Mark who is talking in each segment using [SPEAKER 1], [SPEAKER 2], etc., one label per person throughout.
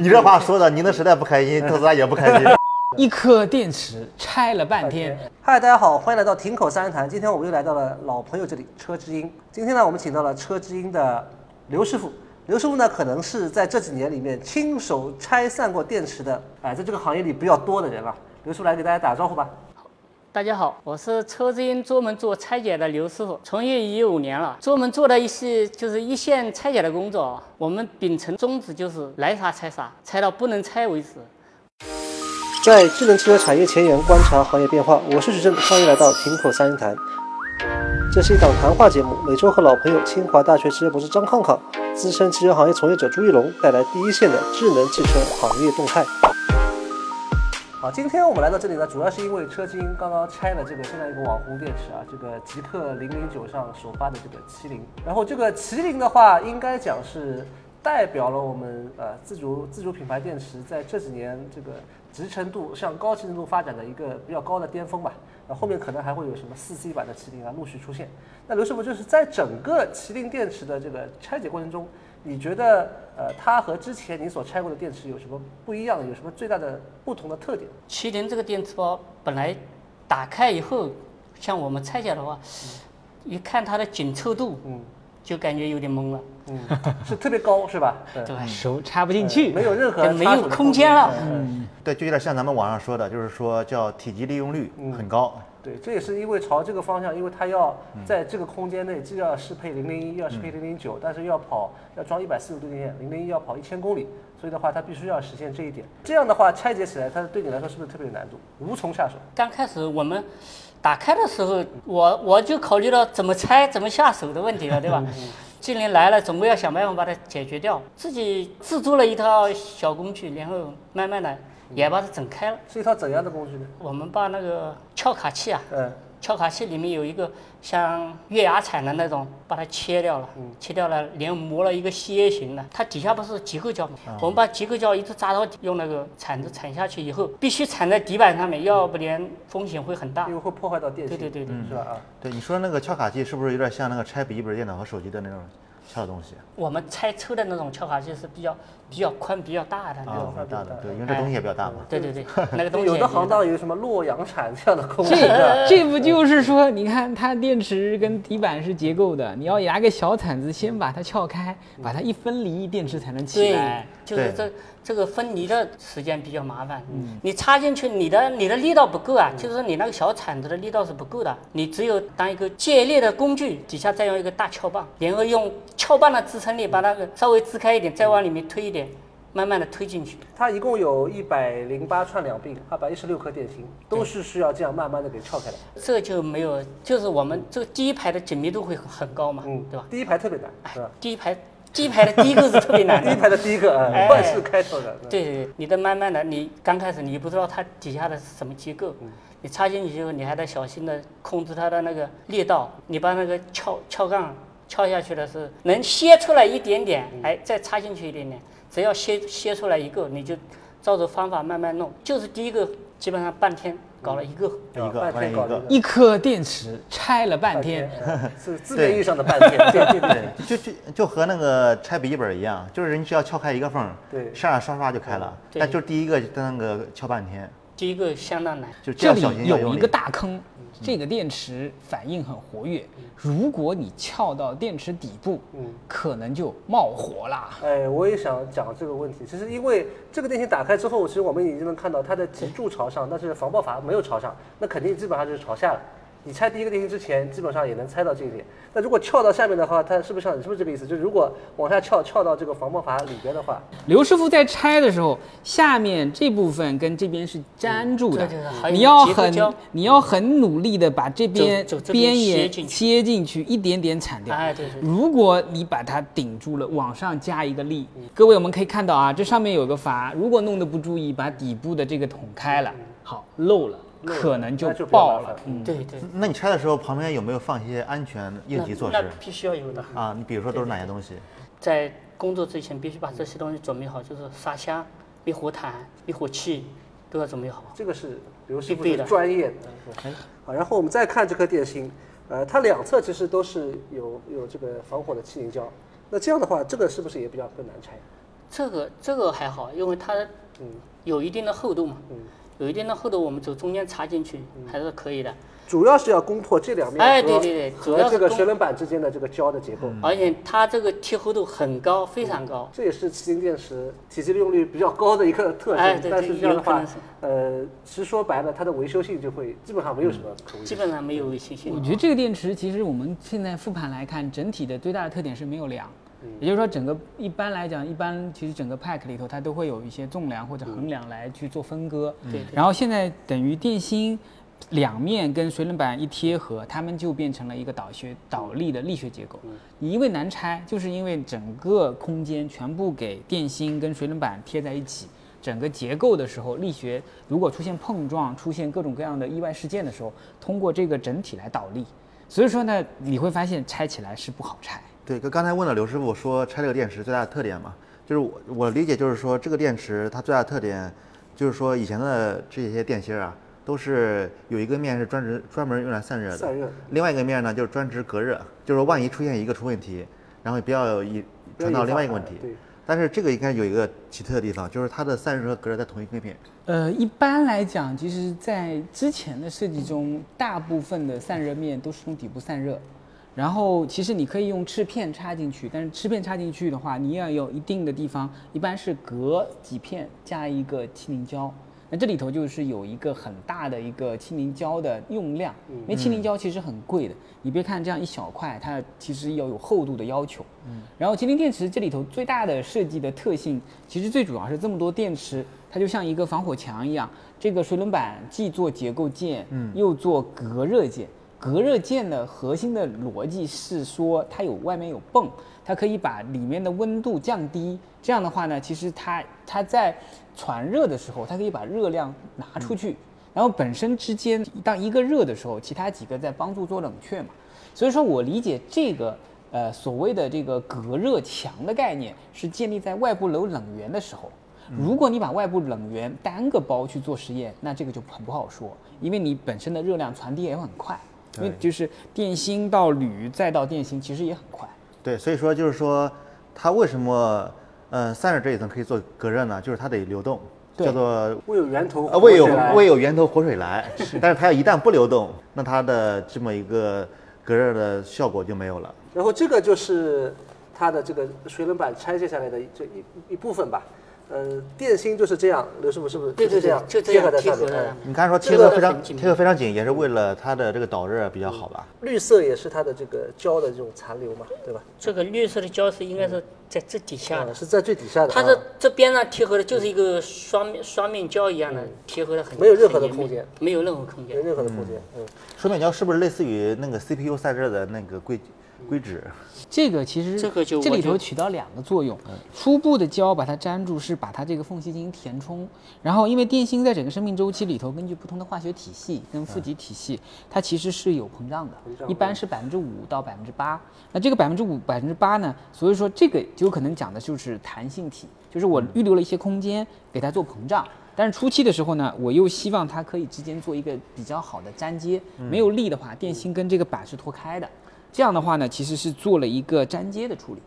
[SPEAKER 1] 你这话说的，您的时代不开心，特斯拉也不开心。
[SPEAKER 2] 一颗电池拆了半天。
[SPEAKER 3] 嗨，大家好，欢迎来到亭口三人谈。今天我们又来到了老朋友这里，车之音。今天呢，我们请到了车之音的刘师傅。刘师傅呢，可能是在这几年里面亲手拆散过电池的，哎，在这个行业里比较多的人了。刘师傅来给大家打个招呼吧。
[SPEAKER 4] 大家好，我是车之音专门做拆解的刘师傅，从业已有五年了，专门做的一些就是一线拆解的工作啊。我们秉承宗旨就是来啥拆啥，拆到不能拆为止。
[SPEAKER 3] 在智能汽车产业前沿观察行业变化，我是徐峥，欢迎来到亭口三人谈。这是一档谈话节目，每周和老朋友清华大学汽车博士张康康、资深汽车行业从业者朱一龙带来第一线的智能汽车行业动态。好，今天我们来到这里呢，主要是因为车之音刚刚拆了这个现在一个网红电池啊，这个极氪零零九上首发的这个麒麟。然后这个麒麟的话，应该讲是代表了我们呃自主自主品牌电池在这几年这个集成度向高集成度发展的一个比较高的巅峰吧。那后面可能还会有什么四 C 版的麒麟啊陆续出现。那刘师傅就是在整个麒麟电池的这个拆解过程中，你觉得呃它和之前你所拆过的电池有什么不一样？有什么最大的不同的特点？
[SPEAKER 4] 麒麟这个电池包本来打开以后，像我们拆解的话，一看它的紧凑度，
[SPEAKER 3] 嗯。
[SPEAKER 4] 就感觉有点懵了，
[SPEAKER 3] 嗯，是特别高是吧？对。
[SPEAKER 4] 对，
[SPEAKER 2] 手插不进去，
[SPEAKER 3] 没有任何
[SPEAKER 4] 就没有空间了。
[SPEAKER 3] 嗯，
[SPEAKER 1] 对，就有点像咱们网上说的，就是说叫体积利用率很高。
[SPEAKER 3] 对，这也是因为朝这个方向，因为它要在这个空间内既要适配零零一，又要适配零零九，但是要跑要装一百四十度电线，零零一要跑一千公里，所以的话它必须要实现这一点。这样的话拆解起来，它对你来说是不是特别有难度，无从下手？
[SPEAKER 4] 刚开始我们打开的时候，我我就考虑到怎么拆、怎么下手的问题了，对吧？既然来了，总归要想办法把它解决掉。自己制作了一套小工具，然后慢慢的也把它整开了。
[SPEAKER 3] 是一套怎样的工具呢？
[SPEAKER 4] 我们把那个撬卡器啊，
[SPEAKER 3] 嗯，
[SPEAKER 4] 撬卡器里面有一个像月牙铲的那种，把它切掉了，嗯切掉了，连磨了一个楔形的。它底下不是结构胶吗？我们把结构胶一直扎到底，用那个铲子铲下去以后，必须铲在底板上面，要不然风险会很大
[SPEAKER 3] 因。为会破坏到电线，
[SPEAKER 4] 对对对对，
[SPEAKER 3] 是吧？啊，
[SPEAKER 1] 对，你说那个撬卡器是不是有点像那个拆笔记本电脑和手机的那种撬东西？
[SPEAKER 4] 我们拆车的那种撬卡器是比较比较宽、比较大的那
[SPEAKER 1] 啊
[SPEAKER 4] 种。，
[SPEAKER 1] 很大的，对，因为这东西也比较大嘛。
[SPEAKER 4] 对对对，那个东西
[SPEAKER 3] 有的
[SPEAKER 4] 也比较大
[SPEAKER 3] 行当有什么洛阳铲这样的工具，是吧
[SPEAKER 2] 这 这不就是说，你看它电池跟底板是结构的，你要拿个小铲子先把它撬开，把它一分离，电池才能起
[SPEAKER 4] 对
[SPEAKER 2] 来。，
[SPEAKER 4] 就是这这个分离的时间比较麻烦。你插进去，你的你的力道不够啊，就是说你那个小铲子的力道是不够的，你只有当一个借力的工具，底下再用一个大撬棒，然后用撬棒的支撑力把那个稍微支开一点，再往里面推一点，慢慢的推进去。
[SPEAKER 3] 它一共有一百零八串两鬓，二百一十六颗电芯，都是需要这样慢慢的给撬开的。
[SPEAKER 4] 这就没有，就是我们这个第一排的紧密度会很很高嘛，
[SPEAKER 3] 嗯，
[SPEAKER 4] 对吧？
[SPEAKER 3] 第一排特别难？
[SPEAKER 4] 第一排第一排的第一个是特别难的。
[SPEAKER 3] 第一。排的第一个，万事开头的。
[SPEAKER 4] 对对对，你的慢慢的，你刚开始你不知道它底下的是什么结构，你插进去之后，你还得小心的控制它的那个力道，你把那个撬撬杠撬下去的是能歇出来一点点，哎，再插进去一点点，只要歇歇出来一个，你就照着方法慢慢弄，就是第一个基本上半天搞了一个，
[SPEAKER 1] 一个
[SPEAKER 3] 搞了一个
[SPEAKER 2] 一颗电池拆了半天，，
[SPEAKER 3] 呃 是字面意义上的半天。对对对，
[SPEAKER 1] 就就就和那个拆笔记本一样，就是人只要撬开一个缝，
[SPEAKER 3] 对
[SPEAKER 1] 上来刷刷就开了。
[SPEAKER 4] 对
[SPEAKER 1] 但就第一个在那个撬半天，
[SPEAKER 4] 第一个相当难。
[SPEAKER 1] 就这
[SPEAKER 2] 里有一个。大坑，这个电池反应很活跃，如果你撬到电池底部，
[SPEAKER 3] 嗯
[SPEAKER 2] 可能就冒火啦。
[SPEAKER 3] 哎，我也想讲这个问题。其实因为这个电芯打开之后，其实我们已经能看到它的脊柱朝上，但是防爆阀没有朝上，那肯定基本上就是朝下了。你拆第一个电芯之前，基本上也能猜到这一点。那如果撬到下面的话，它是不是像你是不是这个意思？就是如果往下撬，撬到这个防爆阀里边的话，
[SPEAKER 2] 刘师傅在拆的时候，下面这部分跟这边是粘住的你要很你要很努力的把这边
[SPEAKER 4] 边
[SPEAKER 2] 边也
[SPEAKER 4] 切进去
[SPEAKER 2] 一点点铲掉。
[SPEAKER 4] 哎对对对
[SPEAKER 2] 如果你把它顶住了，往上加一个力，各位我们可以看到啊，这上面有个阀，如果弄得不注意，把底部的这个捅开了，好，漏了可能就爆了。嗯，
[SPEAKER 4] 对对，
[SPEAKER 1] 那你拆的时候旁边有没有放一些安全应急措施
[SPEAKER 4] 那那必须要有的。
[SPEAKER 1] 啊？你比如说都是哪些东西？
[SPEAKER 4] 在工作之前必须把这些东西准备好，就是沙箱、灭火毯、灭火器都要准备好。
[SPEAKER 3] 这个是刘师傅的
[SPEAKER 4] 必备的
[SPEAKER 3] 专业的。好，然后我们再看这颗电芯，呃，它两侧其实都是有有这个防火的气凝胶。那这样的话，这个是不是也比较更难拆？
[SPEAKER 4] 这个这个还好，因为它
[SPEAKER 3] 嗯
[SPEAKER 4] 有一定的厚度嘛，
[SPEAKER 3] 嗯，
[SPEAKER 4] 有一定的厚度，我们走中间插进去还是可以的。
[SPEAKER 3] 主要是要攻破这两面
[SPEAKER 4] 哎
[SPEAKER 3] 和
[SPEAKER 4] 对对对
[SPEAKER 3] 和这个水冷板之间的这个胶的结构。
[SPEAKER 4] 而且它这个贴合度很高，非常高。
[SPEAKER 3] 这也是麒麟电池体积利用率比较高的一个特性。
[SPEAKER 4] 哎
[SPEAKER 3] 但是这样的话呃，其实说白了，它的维修性就会基本上没有什么可维修。
[SPEAKER 4] 基本上没有维修性。
[SPEAKER 2] 我觉得这个电池其实我们现在复盘来看，整体的最大的特点是没有梁。也就是说，整个一般来讲，一般其实整个 pack 里头它都会有一些纵梁或者横梁来去做分割。
[SPEAKER 4] 对对
[SPEAKER 2] 然后现在等于电芯两面跟水冷板一贴合，它们就变成了一个导学导力的力学结构。你因为难拆，就是因为整个空间全部给电芯跟水冷板贴在一起。整个结构的时候，力学如果出现碰撞、出现各种各样的意外事件的时候，通过这个整体来导力。所以说呢，你会发现拆起来是不好拆。
[SPEAKER 1] 对，跟刚才问了刘师傅说拆这个电池最大的特点嘛，就是我我理解就是说这个电池它最大的特点就是说以前的这些电芯儿啊，都是有一个面是专职专门用来散热的，
[SPEAKER 3] 散热
[SPEAKER 1] 另外一个面呢就是专职隔热，就是说万一出现一个出问题，然后不要一传到另外一个问题。
[SPEAKER 3] 对，
[SPEAKER 1] 但是这个应该有一个奇特的地方，就是它的散热和隔热在同一个面。
[SPEAKER 2] 呃，一般来讲，其实在之前的设计中，大部分的散热面都是从底部散热，然后其实你可以用翅片插进去，但是翅片插进去的话，你要有一定的地方，一般是隔几片加一个气凝胶。那这里头就是有一个很大的一个气凝胶的用量，因为气凝胶其实很贵的。你别看这样一小块，它其实要有厚度的要求。嗯，然后麒麟电池这里头最大的设计的特性，其实最主要是这么多电池，它就像一个防火墙一样。这个水冷板既做结构件，嗯，又做隔热件。隔热件的核心的逻辑是说，它有外面有泵，它可以把里面的温度降低。这样的话呢，其实它它在传热的时候，它可以把热量拿出去，然后本身之间当一个热的时候，其他几个在帮助做冷却嘛。所以说我理解这个呃所谓的这个隔热墙的概念，是建立在外部有冷源的时候。如果你把外部冷源单个包去做实验，那这个就很不好说，因为你本身的热量传递也很快，因为就是电芯到铝再到电芯其实也很快。
[SPEAKER 1] 对，所以说就是说它为什么呃散热这一层可以做隔热呢？就是它得流动，
[SPEAKER 2] 对
[SPEAKER 1] 叫做
[SPEAKER 3] 未有源头
[SPEAKER 1] 呃，未有
[SPEAKER 3] 活水来
[SPEAKER 1] 未有源头活水来，但是它要一旦不流动，那它的这么一个隔热的效果就没有了。
[SPEAKER 3] 然后这个就是它的这个水冷板拆卸下来的这一一部分吧。呃，电芯就是这样，刘师傅是不是？
[SPEAKER 4] 对对对
[SPEAKER 3] 就是这样，
[SPEAKER 4] 就这样
[SPEAKER 3] 贴合在上面。
[SPEAKER 4] 贴合的
[SPEAKER 3] 哎
[SPEAKER 1] 你刚才说贴合非常贴合非常紧，也是为了它的这个导热比较好吧？
[SPEAKER 3] 绿色也是它的这个胶的这种残留嘛，对吧？
[SPEAKER 4] 这个绿色的胶是应该是在这底下的，
[SPEAKER 3] 啊是在最底下的。啊
[SPEAKER 4] 它的这边上贴合的就是一个双面双面胶一样的，贴合的很
[SPEAKER 3] 没有任何的空间，
[SPEAKER 4] 没有任何空间。
[SPEAKER 3] 没有任何的空间。嗯，
[SPEAKER 1] 双面胶是不是类似于那个 CPU 散热的那个硅硅脂？
[SPEAKER 2] 这个其实
[SPEAKER 4] 这个就
[SPEAKER 2] 这里头起到两个作用，初步的胶把它粘住，是把它这个缝隙进行填充。然后因为电芯在整个生命周期里头，根据不同的化学体系跟负极体系，它其实是有膨胀的，一般是百分之五到百分之八。那这个百分之五、百分之八呢，所以说这个就有可能讲的就是弹性体，就是我预留了一些空间给它做膨胀。但是初期的时候呢，我又希望它可以之间做一个比较好的粘接，没有力的话，电芯跟这个板是脱开的。这样的话呢，其实是做了一个粘接的处理。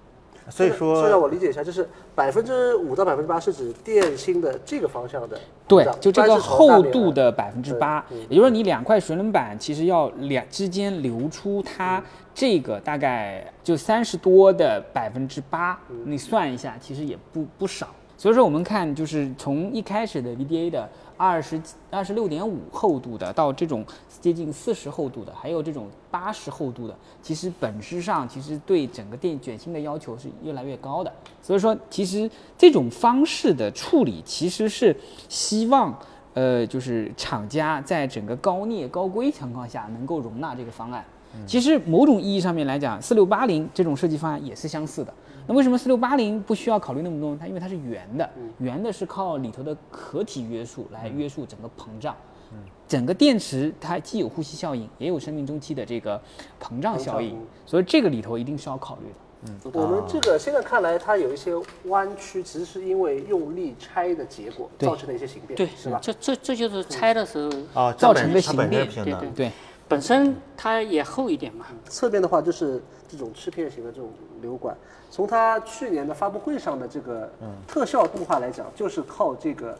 [SPEAKER 1] 所以
[SPEAKER 3] 这让
[SPEAKER 1] 说
[SPEAKER 3] 我理解一下，就是百分之五到百分之八是指电芯的这个方向的
[SPEAKER 2] 对，就这个厚度的百分之八，
[SPEAKER 3] 嗯
[SPEAKER 2] 也就是说你两块水冷板其实要两之间留出它这个大概就三十多的百分之八，
[SPEAKER 3] 嗯
[SPEAKER 2] 你算一下，其实也不不少。所以说我们看就是从一开始的 VDA 的二十二十六点五厚度的，到这种接近四十厚度的，还有这种八十厚度的，其实本质上其实对整个电卷芯的要求是越来越高的。所以说，其实这种方式的处理其实是希望。呃，就是厂家在整个高镍高硅情况下能够容纳这个方案。其实某种意义上面来讲，四六八零这种设计方案也是相似的。那为什么四六八零不需要考虑那么多？它因为它是圆的，圆的是靠里头的壳体约束来约束整个膨胀。整个电池它既有呼吸效应，也有生命周期的这个膨胀效应所以这个里头一定是要考虑的。嗯。
[SPEAKER 3] 我们这个现在看来，它有一些弯曲，其实是因为用力拆的结果造成的一些形变，
[SPEAKER 4] 对，
[SPEAKER 3] 是吧？
[SPEAKER 4] 这这这就是拆的时候，
[SPEAKER 1] 啊，
[SPEAKER 2] 造成的形变
[SPEAKER 4] 对对，
[SPEAKER 2] 对，
[SPEAKER 4] 本身它也厚一点嘛。
[SPEAKER 3] 侧边的话就是这种吃片型的这种流管，从它去年的发布会上的这个特效动画来讲，就是靠这个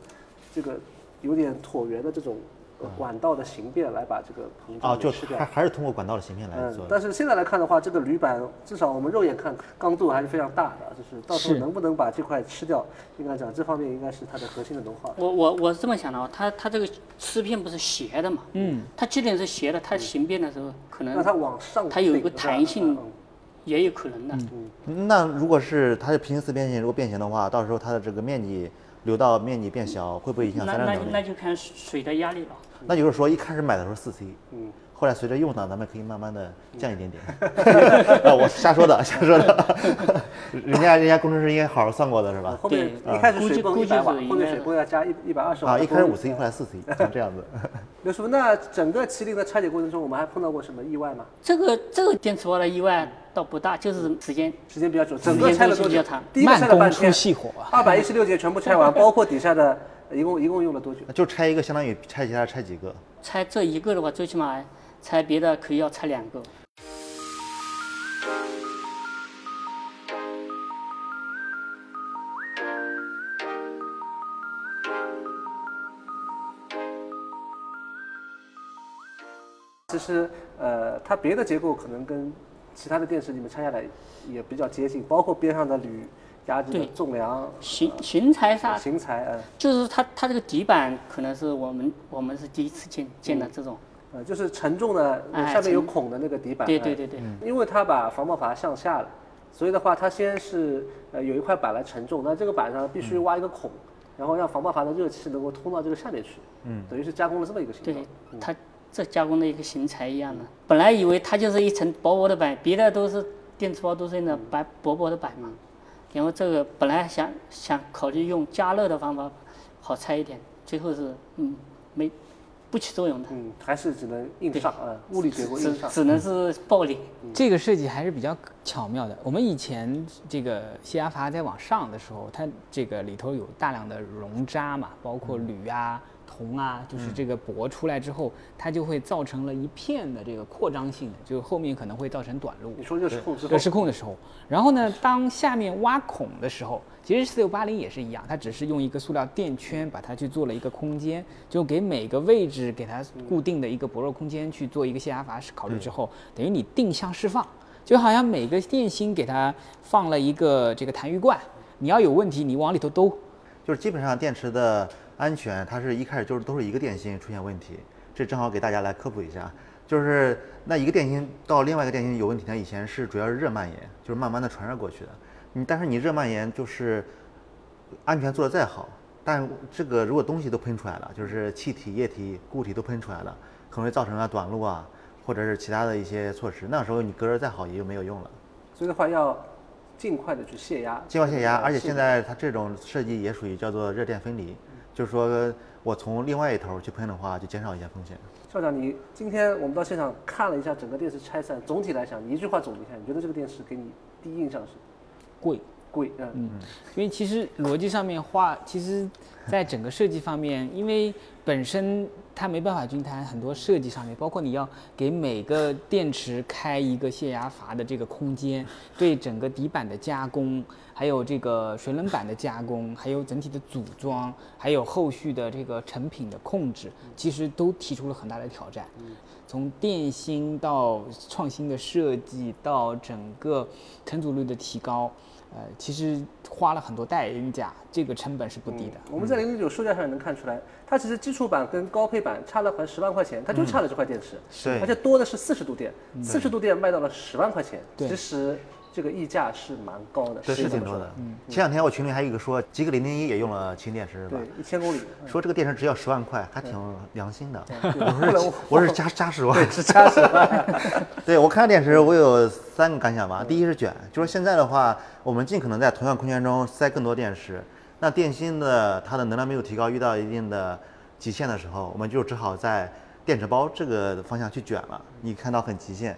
[SPEAKER 3] 这个有点椭圆的这种呃管道的形变来把这个膨
[SPEAKER 1] 啊，就
[SPEAKER 3] 胀给吃掉
[SPEAKER 1] 还。还是通过管道的形变来
[SPEAKER 3] 嗯
[SPEAKER 1] 做，的。
[SPEAKER 3] 但是现在来看的话，这个铝板至少我们肉眼看刚度还是非常大的，就是到时候能不能把这块吃掉，应该讲这方面应该是它的核心的能耗。
[SPEAKER 4] 我我我是这么想的啊，它它这个吃片不是斜的嘛？嗯。它既然是斜的，它形变的时候可能
[SPEAKER 3] 那它往上
[SPEAKER 4] 它有一个弹性
[SPEAKER 3] 嗯
[SPEAKER 4] 也有可能的。
[SPEAKER 1] 嗯那如果是它的平行四边形如果变形的话，到时候它的这个面积流道面积变小，会不会影响
[SPEAKER 4] 那那
[SPEAKER 1] 散热能力？
[SPEAKER 4] 那就看水的压力了。
[SPEAKER 1] 那就是说一开始买的时候四 C，
[SPEAKER 3] 嗯，
[SPEAKER 1] 后来随着用呢，咱们可以慢慢的降一点点。啊，我瞎说的，瞎说的。人家人家工程师应该好好算过的是吧？
[SPEAKER 3] 后面
[SPEAKER 4] 对
[SPEAKER 3] 一开始
[SPEAKER 4] 估计
[SPEAKER 3] 水泵
[SPEAKER 4] 估计
[SPEAKER 3] 一百瓦，后面水泵要加一一百二十瓦。
[SPEAKER 1] 啊，一开始五 C，后来四 C，就这样子。
[SPEAKER 3] 刘师傅，那整个麒麟的拆解过程中，我们还碰到过什么意外吗？
[SPEAKER 4] 这个这个电磁波的意外倒不大，就是时间
[SPEAKER 3] 时间比较久，整个拆了多久
[SPEAKER 4] 时间比较长？
[SPEAKER 3] 第一拆
[SPEAKER 2] 慢工出
[SPEAKER 3] 了半天，
[SPEAKER 2] 细活啊。
[SPEAKER 3] 二百一十六节全部拆完，包括底下的，一共一共用了多久？
[SPEAKER 1] 就拆一个，相当于拆其他拆几个。
[SPEAKER 4] 拆这一个的话，最起码拆别的可以要拆两个。
[SPEAKER 3] 其实，呃，它别的结构可能跟其他的电池你们拆下来也比较接近，包括边上的铝压制的重量、
[SPEAKER 4] 型型材啥，
[SPEAKER 3] 型材，呃，
[SPEAKER 4] 就是它它这个底板可能是我们我们是第一次见见的这种。
[SPEAKER 3] 呃，就是承重的
[SPEAKER 4] 哎
[SPEAKER 3] 下面有孔的那个底板。呃
[SPEAKER 4] 对对对对，
[SPEAKER 3] 因为它把防爆阀向下了，所以的话，它先是呃有一块板来承重，那这个板上必须挖一个孔，然后让防爆阀的热气能够通到这个下面去，嗯，等于是加工了这么一个形
[SPEAKER 4] 对
[SPEAKER 3] 状。，
[SPEAKER 4] 它这加工的一个型材一样的。本来以为它就是一层薄薄的板，别的都是电磁包都是那白薄薄的板嘛。然后这个本来想想考虑用加热的方法好拆一点，最后是嗯没不起作用的，
[SPEAKER 3] 嗯，还是只能硬上啊，物理结构
[SPEAKER 4] 只
[SPEAKER 3] 硬上。
[SPEAKER 4] 只能是暴力。
[SPEAKER 2] 这个设计还是比较巧妙的。我们以前这个泄压阀在往上的时候，它这个里头有大量的熔渣嘛，包括铝啊、铜啊，就是这个铂出来之后，它就会造成了一片的这个扩张性的，就后面可能会造成短路。
[SPEAKER 3] 你说热失控之后
[SPEAKER 2] 热，失控的时候，然后呢，当下面挖孔的时候，其实四六八零也是一样，它只是用一个塑料垫圈把它去做了一个空间，就给每个位置给它固定的一个薄弱空间去做一个泄压阀考虑之后，等于你定向释放，就好像每个电芯给它放了一个这个痰盂罐，你要有问题你往里头兜，
[SPEAKER 1] 就是基本上电池的安全，它是一开始就是都是一个电芯出现问题，这正好给大家来科普一下。就是那一个电芯到另外一个电芯有问题呢，以前是主要是热蔓延，就是慢慢的传热过去的。你但是你热蔓延就是安全做的再好，但这个如果东西都喷出来了，就是气体、液体、固体都喷出来了，可能会造成了短路啊，或者是其他的一些措施。那时候你隔热再好也就没有用了。
[SPEAKER 3] 所以的话要尽快的去泄压，
[SPEAKER 1] 尽快泄压，而且现在它这种设计也属于叫做热电分离，就是说我从另外一头去喷的话，就减少一些风险。
[SPEAKER 3] 校长，你今天我们到现场看了一下整个电视拆散，总体来讲，你一句话总结一下，你觉得这个电视给你第一印象是
[SPEAKER 2] 贵。
[SPEAKER 3] 贵？嗯，
[SPEAKER 2] 因为其实逻辑上面画，其实在整个设计方面，因为本身它没办法均摊，很多设计上面，包括你要给每个电池开一个泄压阀的这个空间，对整个底板的加工，还有这个水冷板的加工，还有整体的组装，还有后续的这个成品的控制，其实都提出了很大的挑战。从电芯到创新的设计，到整个成组率的提高，呃，其实花了很多代价，这个成本是不低的。
[SPEAKER 3] 我们在零零九售价上也能看出来，它其实基础版跟高配版差了快十万块钱，它就差了这块电池，
[SPEAKER 1] 是
[SPEAKER 3] 而且多的是四十度电，四十度电卖到了十万块钱，
[SPEAKER 2] 对
[SPEAKER 3] 其实这个溢价是蛮高的，
[SPEAKER 1] 对是挺多的。嗯前两天我群里还有一个说，极氪零零一也用了氢电池是吧
[SPEAKER 3] 对？，一千公里，
[SPEAKER 1] 说这个电池只要十万块，还挺良心的。
[SPEAKER 3] 我是我
[SPEAKER 1] 我是加加十万，
[SPEAKER 3] 是加十万，
[SPEAKER 1] 对我看电池，我有三个感想吧。第一是卷，就是现在的话，我们尽可能在同样空间中塞更多电池。那电芯的它的能量密度提高，遇到一定的极限的时候，我们就只好在电池包这个方向去卷了。你看到很极限，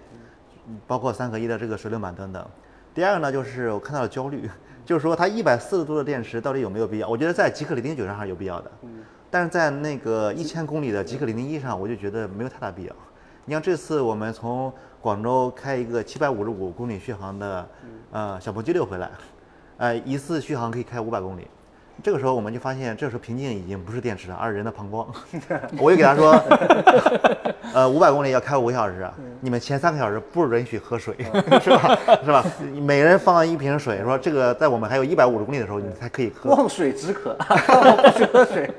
[SPEAKER 1] 包括三合一的这个水冷板等等。第二个呢，就是我看到了焦虑，就是说它一百四十度的电池到底有没有必要？我觉得在极氪零零九上还是有必要的，但是在那个一千公里的极氪零零一上，我就觉得没有太大必要。你像这次我们从广州开一个七百五十五公里续航的呃小鹏 G 六回来，呃一次续航可以开五百公里。这个时候我们就发现，这时候瓶颈已经不是电池了，而是人的膀胱。我就给他说，呃，五百公里要开五个小时，你们前三个小时不允许喝水，是吧？是吧？每人放一瓶水，说这个在我们还有一百五十公里的时候，你才可以喝。
[SPEAKER 3] 望水止渴，不许喝水。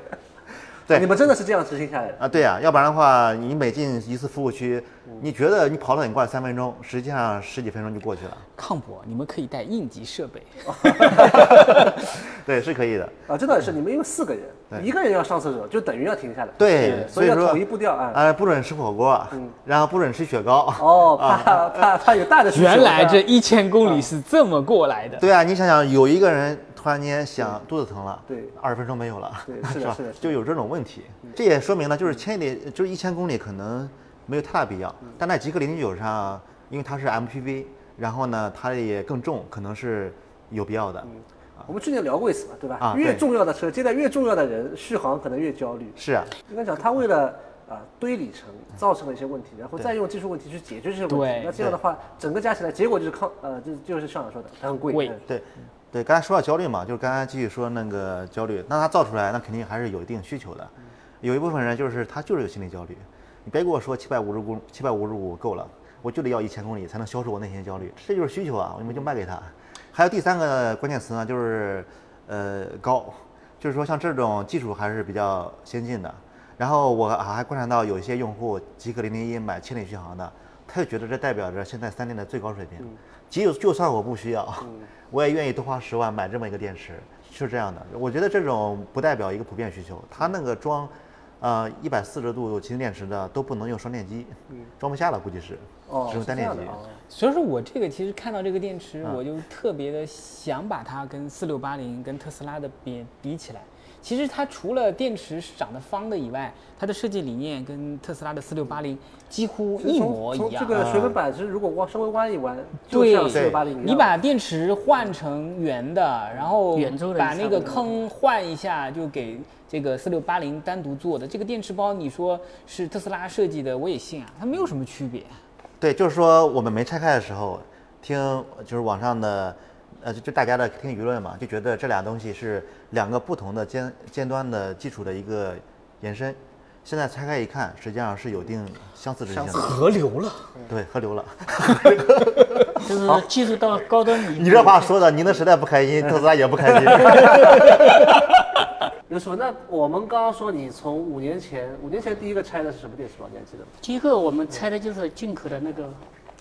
[SPEAKER 1] 对
[SPEAKER 3] 你们真的是这样执行下来的？
[SPEAKER 1] 啊，对呀、要不然的话，你每进一次服务区，你觉得你跑得很快，三分钟，实际上十几分钟就过去了。
[SPEAKER 2] 抗博，你们可以带应急设备。
[SPEAKER 1] 对，是可以的。
[SPEAKER 3] 啊，这倒也是，你们因为四个人，一个人要上厕所，就等于要停下来。
[SPEAKER 1] 对，
[SPEAKER 3] 所以要
[SPEAKER 1] 说
[SPEAKER 3] 统一步调啊。
[SPEAKER 1] 啊，不准吃火锅，然后不准吃雪糕。
[SPEAKER 3] 哦，怕怕怕有大的需求。
[SPEAKER 2] 原来这一千公里是这么过来的。
[SPEAKER 1] 对啊，你想想，有一个人突然间想肚子疼了，
[SPEAKER 3] 对。
[SPEAKER 1] 二十分钟没有了，
[SPEAKER 3] 对 是的
[SPEAKER 1] 是吧？
[SPEAKER 3] 是的是的。
[SPEAKER 1] 就有这种问题。这也说明了，就是千里，就是一千公里可能没有太大必要，
[SPEAKER 3] 嗯。
[SPEAKER 1] 但在极氪零零九上，因为它是 MPV，然后呢，它也更重，可能是有必要的。
[SPEAKER 3] 我们去年聊过一次嘛，对吧？
[SPEAKER 1] 啊
[SPEAKER 3] 越重要的车接待越重要的人，续航可能越焦虑。
[SPEAKER 1] 是啊，
[SPEAKER 3] 应该讲，他为了啊堆里程造成了一些问题，然后再用技术问题去解决这些问题
[SPEAKER 2] 对。
[SPEAKER 3] 那这样的话，整个加起来，结果就是抗呃，就就是校长说的，它很贵。
[SPEAKER 1] 对，对，刚才说到焦虑嘛，就是刚才继续说那个焦虑，那它造出来，那肯定还是有一定需求的。有一部分人就是他就是有心理焦虑，你别跟我说七百五十公七百五十五够了，我就得要一千公里才能消除我内心的焦虑，这就是需求啊，我们就卖给他。还有第三个关键词呢，就是呃高，就是说像这种技术还是比较先进的。然后我还观察到有一些用户极氪零零一买千里续航的，他就觉得这代表着现在三电的最高水平。即就就算我不需要，我也愿意多花十万买这么一个电池，是这样的。我觉得这种不代表一个普遍需求，它那个装，呃，一百四十度氢电池的都不能用双电机，装不下了，估计是，
[SPEAKER 3] 哦，
[SPEAKER 1] 只用单电机
[SPEAKER 2] 所以说我这个其实看到这个电池，
[SPEAKER 1] 嗯
[SPEAKER 2] 我就特别的想把它跟四六八零、跟特斯拉的比比起来。其实它除了电池是长得方的以外，它的设计理念跟特斯拉的四六八零几乎一模一样。
[SPEAKER 3] 从这个水分板，其实如果弯稍微弯一弯，就
[SPEAKER 2] 对
[SPEAKER 3] 像四六八零一样。
[SPEAKER 2] 你把电池换成圆的，然后把那个坑换一下，就给这个四六八零单独做的这个电池包，你说是特斯拉设计的，我也信啊，它没有什么区别。
[SPEAKER 1] 对，就是说我们没拆开的时候，听就是网上的，呃，就就大家的听舆论嘛，就觉得这俩东西是两个不同的尖尖端的基础的一个延伸。现在拆开一看，实际上是有一定相似之处的，
[SPEAKER 2] 合流了。
[SPEAKER 1] 对，合流了。
[SPEAKER 4] 就是技术到高端你
[SPEAKER 1] 你这话说的，宁德时代不开心，特斯拉也不开心。
[SPEAKER 3] 刘师傅，那我们刚刚说你从五年前，五年前第一个拆的是什么电池包？你还记得吗
[SPEAKER 4] 第一个我们拆的就是进口的那个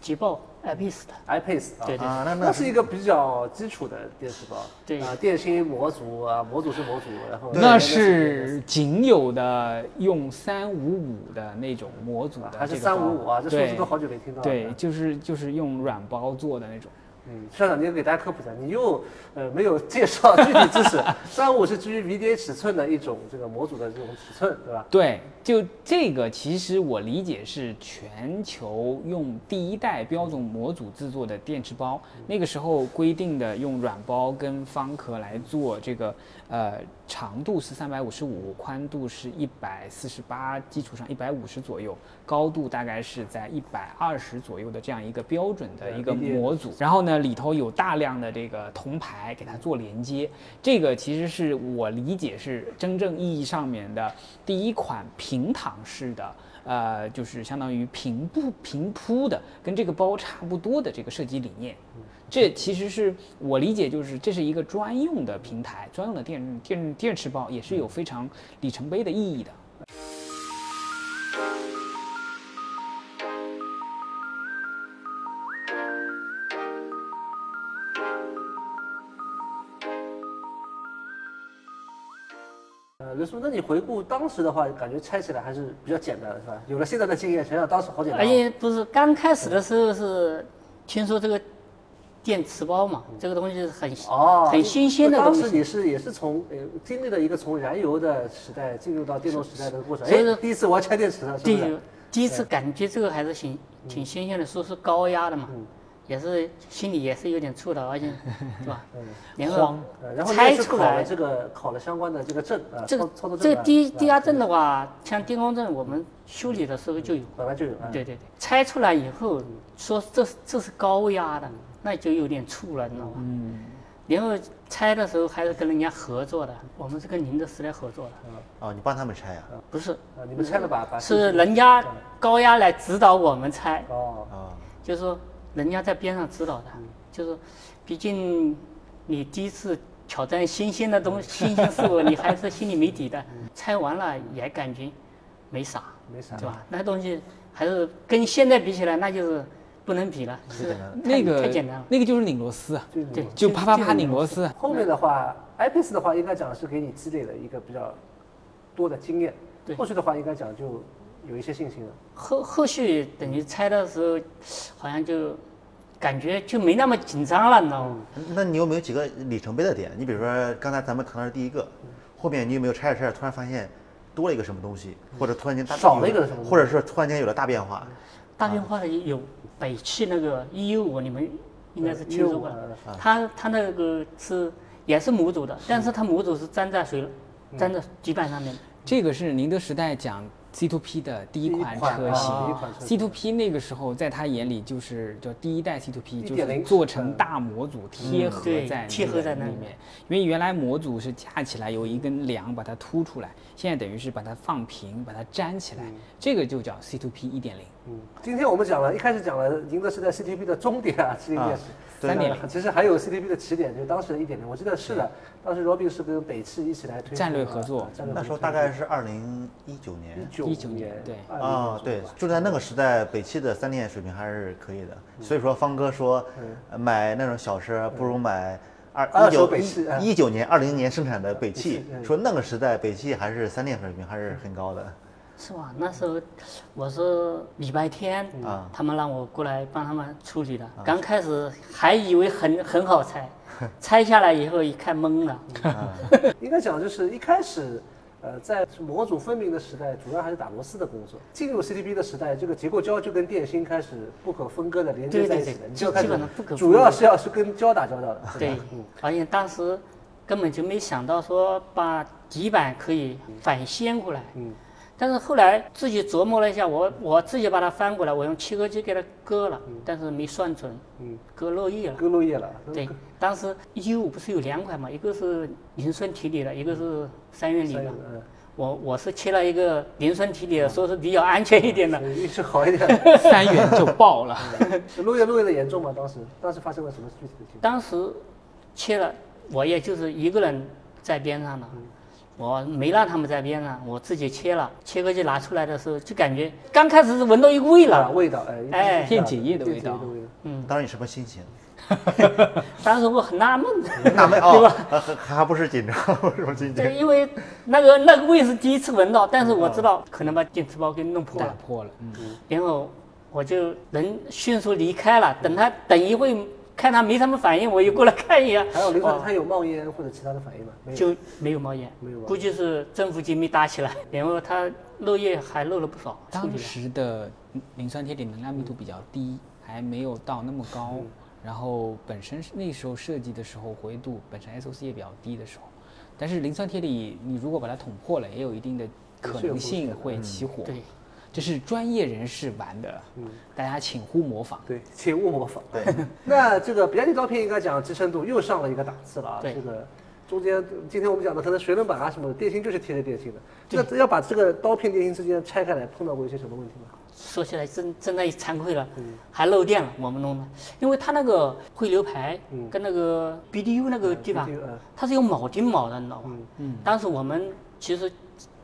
[SPEAKER 4] 捷豹 iPace 的
[SPEAKER 3] ，？iPace 啊，
[SPEAKER 4] 对对
[SPEAKER 1] 啊，那
[SPEAKER 3] 那是一个比较基础的电池包。
[SPEAKER 4] 对
[SPEAKER 3] 啊，电芯模组啊，模组是模组，然后
[SPEAKER 2] 那是仅有的用三五五的那种模组的
[SPEAKER 3] 还是
[SPEAKER 2] 这个包
[SPEAKER 3] 三五五啊，这数字都好久没听到了。
[SPEAKER 2] 对，就是就是用软包做的那种。
[SPEAKER 3] 嗯，校长，你给大家科普一下，你又呃没有介绍具体知识。三五是基于 VDA 尺寸的一种这个模组的这种尺寸，对吧？
[SPEAKER 2] 对，就这个，其实我理解是全球用第一代标准模组制作的电池包，那个时候规定的用软包跟方壳来做这个，呃，长度是三百五十五，宽度是一百四十八，基础上一百五十左右，高度大概是在一百二十左右的这样一个标准的一个模组。然后呢，里头有大量的这个铜牌给它做连接，这个其实是我理解是真正意义上面的第一款平躺式的。呃，就是相当于平铺平铺的，跟这个包差不多的这个设计理念，这其实是我理解，就是这是一个专用的平台，专用的电电电池包，也是有非常里程碑的意义的。
[SPEAKER 3] 呃，刘师傅，那你回顾当时的话，感觉拆起来还是比较简单的，是吧？有了现在的经验，想想当时好简单哦。
[SPEAKER 4] 而且不是刚开始的时候是听说这个电池包嘛，这个东西是很
[SPEAKER 3] 哦，
[SPEAKER 4] 很新鲜的东西当时。
[SPEAKER 3] 你是也是从呃经历了一个从燃油的时代进入到电动时代的过程。
[SPEAKER 4] 所以说，
[SPEAKER 3] 哎第一次我要拆电池了，是不
[SPEAKER 4] 第
[SPEAKER 3] 是？
[SPEAKER 4] 第一次感觉这个还是挺挺新鲜的，说是高压的嘛，也是心里也是有点怵的，而且 是吧？
[SPEAKER 3] 嗯。
[SPEAKER 4] 然后拆出来
[SPEAKER 3] 这个考了相关的这个证啊，
[SPEAKER 4] 这个
[SPEAKER 3] 操作证啊
[SPEAKER 4] 这个低低压证的话，像电工证，我们修理的时候就有。
[SPEAKER 3] 本来就有，啊
[SPEAKER 4] 对对对，拆出来以后说这是这是高压的，那就有点怵了，你知道吗？
[SPEAKER 2] 嗯，
[SPEAKER 4] 然后拆的时候还是跟人家合作的，我们是跟宁德时代合作的，
[SPEAKER 1] 哦，你帮他们拆呀？
[SPEAKER 4] 不是
[SPEAKER 3] 啊，你们拆了把把
[SPEAKER 4] 是人家高压来指导我们拆，
[SPEAKER 3] 哦，
[SPEAKER 1] 啊，
[SPEAKER 4] 就是说人家在边上指导他，就是毕竟你第一次挑战新鲜的东西、新鲜事物，你还是心里没底的。拆完了也感觉没啥，
[SPEAKER 3] 没啥。
[SPEAKER 4] 对吧？那东西还是跟现在比起来，那就是不能比了，是
[SPEAKER 1] 简单
[SPEAKER 4] 太
[SPEAKER 2] 那个
[SPEAKER 4] 太简单了。
[SPEAKER 2] 那个就是拧螺丝啊，
[SPEAKER 3] 对。
[SPEAKER 4] 对。
[SPEAKER 2] 就啪啪啪拧螺丝。
[SPEAKER 3] 后面的话，iPace 的话应该讲是给你积累了一个比较多的经验，
[SPEAKER 4] 对。
[SPEAKER 3] 后续的话应该讲就有一些信心了。
[SPEAKER 4] 后后续等于拆的时候，好像就感觉就没那么紧张了，你知道吗？
[SPEAKER 1] 那你有没有几个里程碑的点？你比如说刚才咱们谈的是第一个，后面你有没有拆着拆着突然发现多了一个什么东西，或者突然间大
[SPEAKER 3] 少了一个什么东西
[SPEAKER 1] 或者是突然间有了大变化？
[SPEAKER 4] 大变化的有北汽那个 EU 五，你们应该是听说过
[SPEAKER 3] 115
[SPEAKER 4] 的
[SPEAKER 3] 嗯。
[SPEAKER 4] 它它那个是也是模组的，但是它模组是粘在水粘在底板上面的。
[SPEAKER 2] 这个是宁德时代讲 C2P 的第一款
[SPEAKER 3] 第一款
[SPEAKER 2] 车
[SPEAKER 3] 啊
[SPEAKER 2] 型。
[SPEAKER 3] 第一款车型
[SPEAKER 2] ，C2P 那个时候在他眼里就是叫第一代 C2P，就是做成大模组贴合在
[SPEAKER 4] 贴合在那里
[SPEAKER 2] 里面，因为原来模组是架起来有一根梁把它凸出来，现在等于是把它放平，把它粘起来，这个就叫 C2P 一点零。
[SPEAKER 3] 嗯，今天我们讲了一开始讲了宁德时代 CTP 的终点啊，智能电池。
[SPEAKER 1] 对
[SPEAKER 2] 3.0
[SPEAKER 3] 那其实还有 CDB 的起点，就是当时的一点零。我记得是的，当时 Robin 是跟北汽一起来推
[SPEAKER 2] 战略合作
[SPEAKER 3] 啊战略
[SPEAKER 1] 那时候大概是二零一九年。
[SPEAKER 3] 一九
[SPEAKER 2] 19年对
[SPEAKER 1] 啊，对，就在那个时代，北汽的三电水平还是可以的。所以说，方哥说，呃买那种小车不如买二一九
[SPEAKER 3] 北汽嗯
[SPEAKER 1] 一九年、二零年生产的北汽说那个时代，北汽还是三电水平还是很高的。
[SPEAKER 4] 是吧？那时候我是礼拜天，
[SPEAKER 1] 啊
[SPEAKER 4] 他们让我过来帮他们处理的。刚开始还以为很很好拆，拆下来以后一看懵了。
[SPEAKER 3] 应该讲就是一开始，呃，在模组分明的时代，主要还是打螺丝的工作。进入 CTP 的时代，这个结构胶就跟电芯开始不可分割的连接在一起了，你就开始
[SPEAKER 4] 基本上不可分割
[SPEAKER 3] 主要是要是跟胶打交道的。
[SPEAKER 4] 对，嗯而且当时根本就没想到说把底板可以反掀过来。
[SPEAKER 3] 嗯。
[SPEAKER 4] 但是后来自己琢磨了一下，我我自己把它翻过来，我用切割机给它割了，但是没算准，
[SPEAKER 3] 嗯，
[SPEAKER 4] 割落叶了。
[SPEAKER 3] 割落叶了。
[SPEAKER 4] 对，当时 E 五不是有两款嘛，一个是磷酸铁锂的，一个是三元锂的。
[SPEAKER 3] 嗯，
[SPEAKER 4] 我我是切了一个磷酸铁锂的，说是比较安全一点的。
[SPEAKER 3] 运气好一点。
[SPEAKER 2] 三元就爆了。
[SPEAKER 3] 是落叶落叶的严重吗？当时当时发生了什么具体的情况？
[SPEAKER 4] 当时切了，我也就是一个人在边上的，我没让他们在边上，我自己切了。切割机拿出来的时候，就感觉刚开始是闻到一个味
[SPEAKER 3] 啊
[SPEAKER 4] 了，
[SPEAKER 3] 味道，哎，
[SPEAKER 4] 哎
[SPEAKER 2] 电解液的味道。
[SPEAKER 4] 嗯，
[SPEAKER 1] 当时你什么心情？
[SPEAKER 4] 当时我很纳闷，
[SPEAKER 1] 纳闷 啊，还还还不是紧张，什么心
[SPEAKER 4] 对，因为那个那个味是第一次闻到，但是我知道可能把电磁包给弄破
[SPEAKER 2] 打
[SPEAKER 4] 了，
[SPEAKER 2] 破了，嗯，
[SPEAKER 4] 然后我就人迅速离开了。等他等一会，看他没什么反应，我又过来看一眼，
[SPEAKER 3] 还有磷酸，
[SPEAKER 4] 哦
[SPEAKER 3] 它有冒烟或者其他的反应吗？没有。
[SPEAKER 4] 就没有冒烟，估计是正负极没搭起来，然后它漏液还漏了不少，
[SPEAKER 2] 当。时的磷酸铁锂能量密度比较低，还没有到那么高。然后本身是那时候设计的时候活跃度本身 SOC 也比较低的时候，但是磷酸铁锂你如果把它捅破了，也有一定的可能性会起火。
[SPEAKER 4] 对，
[SPEAKER 2] 这是专业人士玩的，大家请勿模仿。
[SPEAKER 3] 对，请勿模仿。
[SPEAKER 1] 对，
[SPEAKER 3] 那这个比亚迪刀片应该讲支撑度又上了一个档次了啊。
[SPEAKER 4] 对
[SPEAKER 3] 这个中间今天我们讲的可能水冷板啊什么的，电芯就是贴着电芯的。那要把这个刀片电芯之间拆开来，碰到过一些什么问题吗？
[SPEAKER 4] 说起来真真的惭愧了，
[SPEAKER 3] 嗯
[SPEAKER 4] 还漏电了，我们弄的，因为它那个汇流排跟那个 BDU 那个地方它是用铆钉铆的，你知道吗？
[SPEAKER 2] 嗯，
[SPEAKER 4] 当时我们其实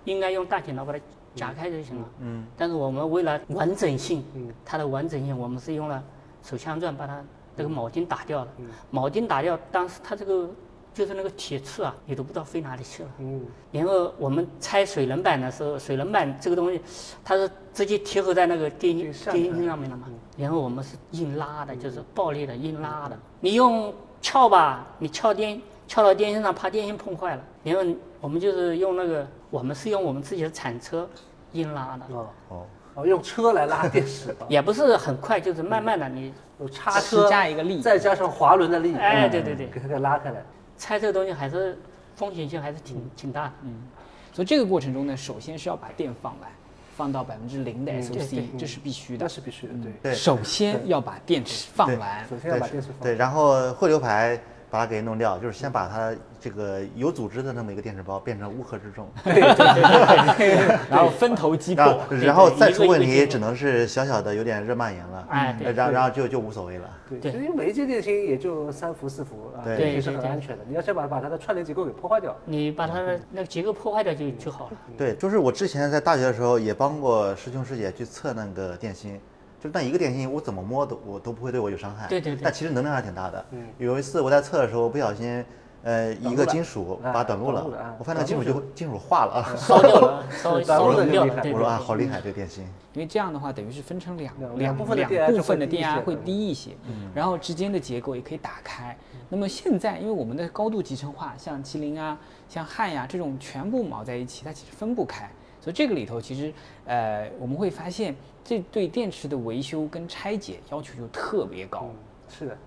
[SPEAKER 4] 应该用大剪刀把它夹开就行了，
[SPEAKER 1] 嗯，
[SPEAKER 4] 但是我们为了完整性
[SPEAKER 3] 嗯，
[SPEAKER 4] 它的完整性，我们是用了手枪钻把它这个铆钉打掉了，
[SPEAKER 3] 嗯。
[SPEAKER 4] 铆钉打掉，当时它这个就是那个铁刺啊，你都不知道飞哪里去了。
[SPEAKER 3] 嗯，
[SPEAKER 4] 然后我们拆水冷板的时候，水冷板这个东西，它是直接贴合在那个电
[SPEAKER 3] 线上
[SPEAKER 4] 电芯上面的嘛。然后我们是硬拉的，就是暴力的硬拉的。你用撬吧，你撬电撬到电线上，怕电线碰坏了。然后我们就是用那个，我们是用我们自己的铲车硬拉的。
[SPEAKER 3] 哦，
[SPEAKER 1] 哦，
[SPEAKER 3] 哦，用车来拉电池，啊
[SPEAKER 4] 也不是很快，就是慢慢的你，
[SPEAKER 3] 有叉车
[SPEAKER 2] 加一个力
[SPEAKER 3] 再加上滑轮的力，
[SPEAKER 4] 哎，
[SPEAKER 3] 嗯
[SPEAKER 4] 对对对，
[SPEAKER 3] 给它给拉开来。
[SPEAKER 4] 拆这个东西还是风险性还是挺挺大的。
[SPEAKER 2] 嗯所以这个过程中呢，首先是要把电放完，放到百分之零的
[SPEAKER 3] 嗯
[SPEAKER 2] SOC，、这是必须的那。
[SPEAKER 3] 是必须的，对。
[SPEAKER 1] 对
[SPEAKER 2] 首先要把电池放完，
[SPEAKER 3] 首先要把电池放。
[SPEAKER 1] 对，然后汇流排把它给弄掉，就是先把它这个有组织的那么一个电池包变成乌合之众，
[SPEAKER 2] 然后分头击
[SPEAKER 1] 然后
[SPEAKER 2] 破。
[SPEAKER 1] 然后再出问题，只能是小小的有点热蔓延了，
[SPEAKER 4] 哎
[SPEAKER 1] 然然后就就无所谓了。
[SPEAKER 3] 对，其实因为每一节电芯也就三伏四伏啊，
[SPEAKER 1] 对
[SPEAKER 3] 也是很安全的。你要先把把它的串联结构给破坏掉。
[SPEAKER 4] 你把它的那个结构破坏掉就就好了。
[SPEAKER 1] 对，就是我之前在大学的时候也帮过师兄师姐去测那个电芯，就是那一个电芯我怎么摸都我都不会对我有伤害，
[SPEAKER 4] 对对对
[SPEAKER 1] 但其实能量还挺大的。
[SPEAKER 3] 嗯
[SPEAKER 1] 有一次我在测的时候不小心，呃，一个金属
[SPEAKER 3] 啊
[SPEAKER 1] 把短路了
[SPEAKER 3] 短路了啊，
[SPEAKER 1] 我发现那金属就会金属化了啊。
[SPEAKER 4] 烧掉了，烧
[SPEAKER 3] 烧
[SPEAKER 4] 烧融掉了。
[SPEAKER 3] 了就厉害
[SPEAKER 1] 我说啊，好厉害这个电芯。
[SPEAKER 2] 因为这样的话，等于是分成两
[SPEAKER 3] 两
[SPEAKER 2] 两
[SPEAKER 3] 两部分的
[SPEAKER 2] 两
[SPEAKER 3] 电压就
[SPEAKER 2] 部分的
[SPEAKER 3] 会低一些
[SPEAKER 2] 电压会
[SPEAKER 3] 嗯
[SPEAKER 2] 低一些，然后之间的结构也可以打开。那么现在，因为我们的高度集成化，像麒麟啊、像汉呀、这种全部铆在一起，它其实分不开。所以这个里头其实，呃，我们会发现这对电池的维修跟拆解要求就特别高。
[SPEAKER 3] 嗯，是的。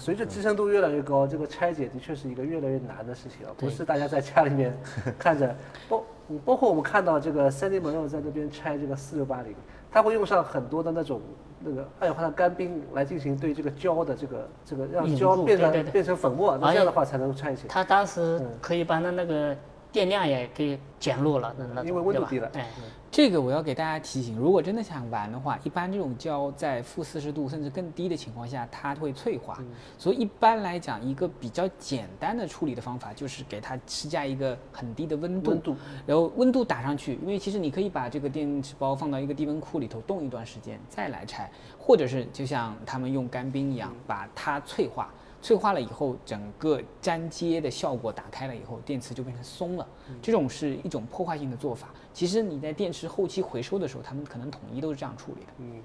[SPEAKER 3] 随着支撑度越来越高，这个拆解的确是一个越来越难的事情啊，不是大家在家里面 看着，包包括我们看到这个 Sandy Monroe 在那边拆这个四六八零，他会用上很多的那种那个二氧化碳干冰来进行对这个胶的这个这个让胶变成变成粉末，那这样的话才能拆起来。
[SPEAKER 4] 它当时
[SPEAKER 3] 嗯
[SPEAKER 4] 可以把那那个电量也给减弱了，那那种
[SPEAKER 3] 因为温度
[SPEAKER 4] 对吧？
[SPEAKER 3] 低了。
[SPEAKER 4] 哎，
[SPEAKER 2] 这个我要给大家提醒，如果真的想玩的话，一般这种胶在负四十度甚至更低的情况下，它会脆化。
[SPEAKER 3] 嗯。
[SPEAKER 2] 所以一般来讲，一个比较简单的处理的方法就是给它施加一个很低的温度，
[SPEAKER 3] 温度。
[SPEAKER 2] 然后温度打上去，因为其实你可以把这个电池包放到一个低温库里头冻一段时间再来拆，或者是就像他们用干冰一样把它脆化。脆化了以后，整个粘接的效果打开了以后，电池就变成松了。这种是一种破坏性的做法。其实你在电池后期回收的时候，他们可能统一都是这样处理的。
[SPEAKER 3] 嗯，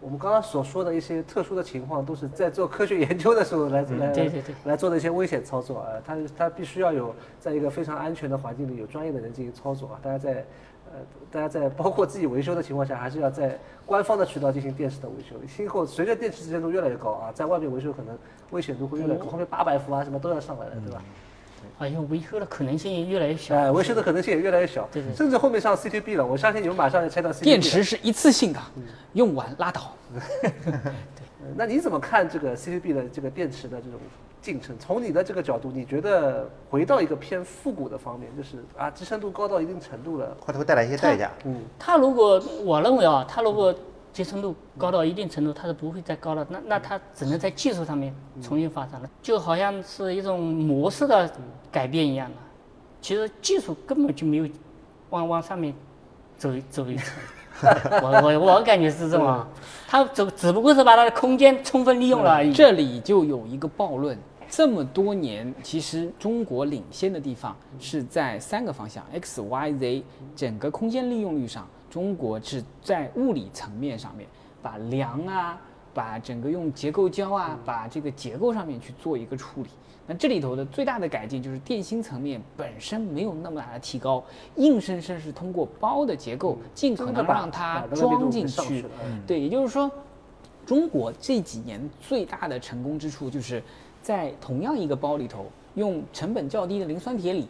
[SPEAKER 3] 我们刚刚所说的一些特殊的情况，都是在做科学研究的时候来来来做的一些危险操作啊。它它必须要有在一个非常安全的环境里，有专业的人进行操作啊。大家在呃，大家在包括自己维修的情况下，还是要在官方的渠道进行电池的维修。今后随着电池支撑度越来越高啊，在外面维修可能危险度会越来越高，后面八百伏啊什么都要上来了，对吧？
[SPEAKER 4] 好像维修的可能性越来越小。
[SPEAKER 3] 哎，维修的可能性也越来越小，
[SPEAKER 4] 对对
[SPEAKER 3] 甚至后面上 CTB 了，我相信你们马上要拆到 CTB
[SPEAKER 2] 电池是一次性的，用完拉倒。
[SPEAKER 3] 对 那你怎么看这个 CTB 的这个电池的这种进程？从你的这个角度，你觉得回到一个偏复古的方面，就是啊支撑度高到一定程度了，
[SPEAKER 1] 会会带来一些代价。
[SPEAKER 3] 嗯，
[SPEAKER 4] 它如果我认为啊，它如果集成度高到一定程度，它是不会再高了。那那它只能在技术上面重新发展了，就好像是一种模式的改变一样的。其实技术根本就没有往往上面走一走一层。我我我感觉是这么啊，它只只不过是把它的空间充分利用了而已。
[SPEAKER 2] 这里就有一个暴论，这么多年，其实中国领先的地方是在三个方向 X、Y、Z，整个空间利用率上，中国是在物理层面上面把梁啊，把整个用结构胶啊，把这个结构上面去做一个处理。那这里头的最大的改进就是电芯层面本身没有那么大的提高，硬生生是通过包的结构尽可能让它装进去。对，也就是说，中国这几年最大的成功之处，就是在同样一个包里头，用成本较低的磷酸铁锂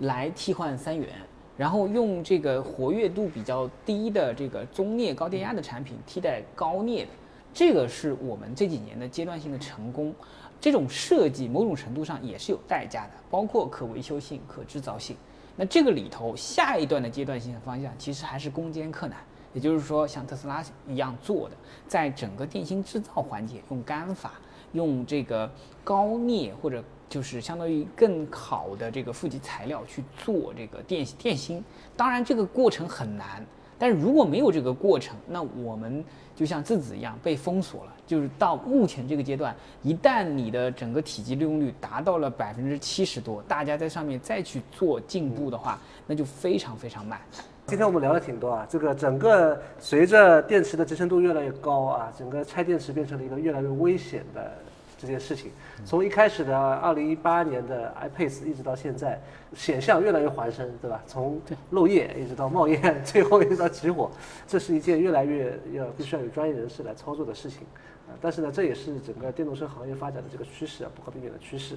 [SPEAKER 2] 来替换三元，然后用这个活跃度比较低的这个中镍高电压的产品替代高镍的，这个是我们这几年的阶段性的成功。这种设计某种程度上也是有代价的，包括可维修性、可制造性。那这个里头下一段的阶段性的方向，其实还是攻坚克难。也就是说，像特斯拉一样做的，在整个电芯制造环节用干法，用这个高镍或者就是相当于更好的这个负极材料去做这个电电芯。当然，这个过程很难，但是如果没有这个过程，那我们就像质子一样被封锁了。就是到目前这个阶段，一旦你的整个体积利用率达到了百分之七十多，大家在上面再去做进步的话，那就非常非常慢。
[SPEAKER 3] 今天我们聊了挺多啊，这个整个随着电池的支撑度越来越高啊，整个拆电池变成了一个越来越危险的这件事情。从一开始的二零一八年的 iPace 一直到现在，显像越来越环生，对吧？从漏液一直到冒烟，最后一直到起火，这是一件越来越要必须要有专业人士来操作的事情。啊，但是呢，这也是整个电动车行业发展的这个趋势啊，不可避免的趋势。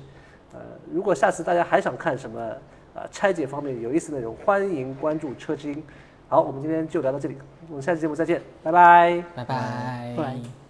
[SPEAKER 3] 呃，如果下次大家还想看什么呃拆解方面有意思的内容，欢迎关注车之音。好，我们今天就聊到这里，我们下期节目再见，拜拜。
[SPEAKER 2] 拜拜。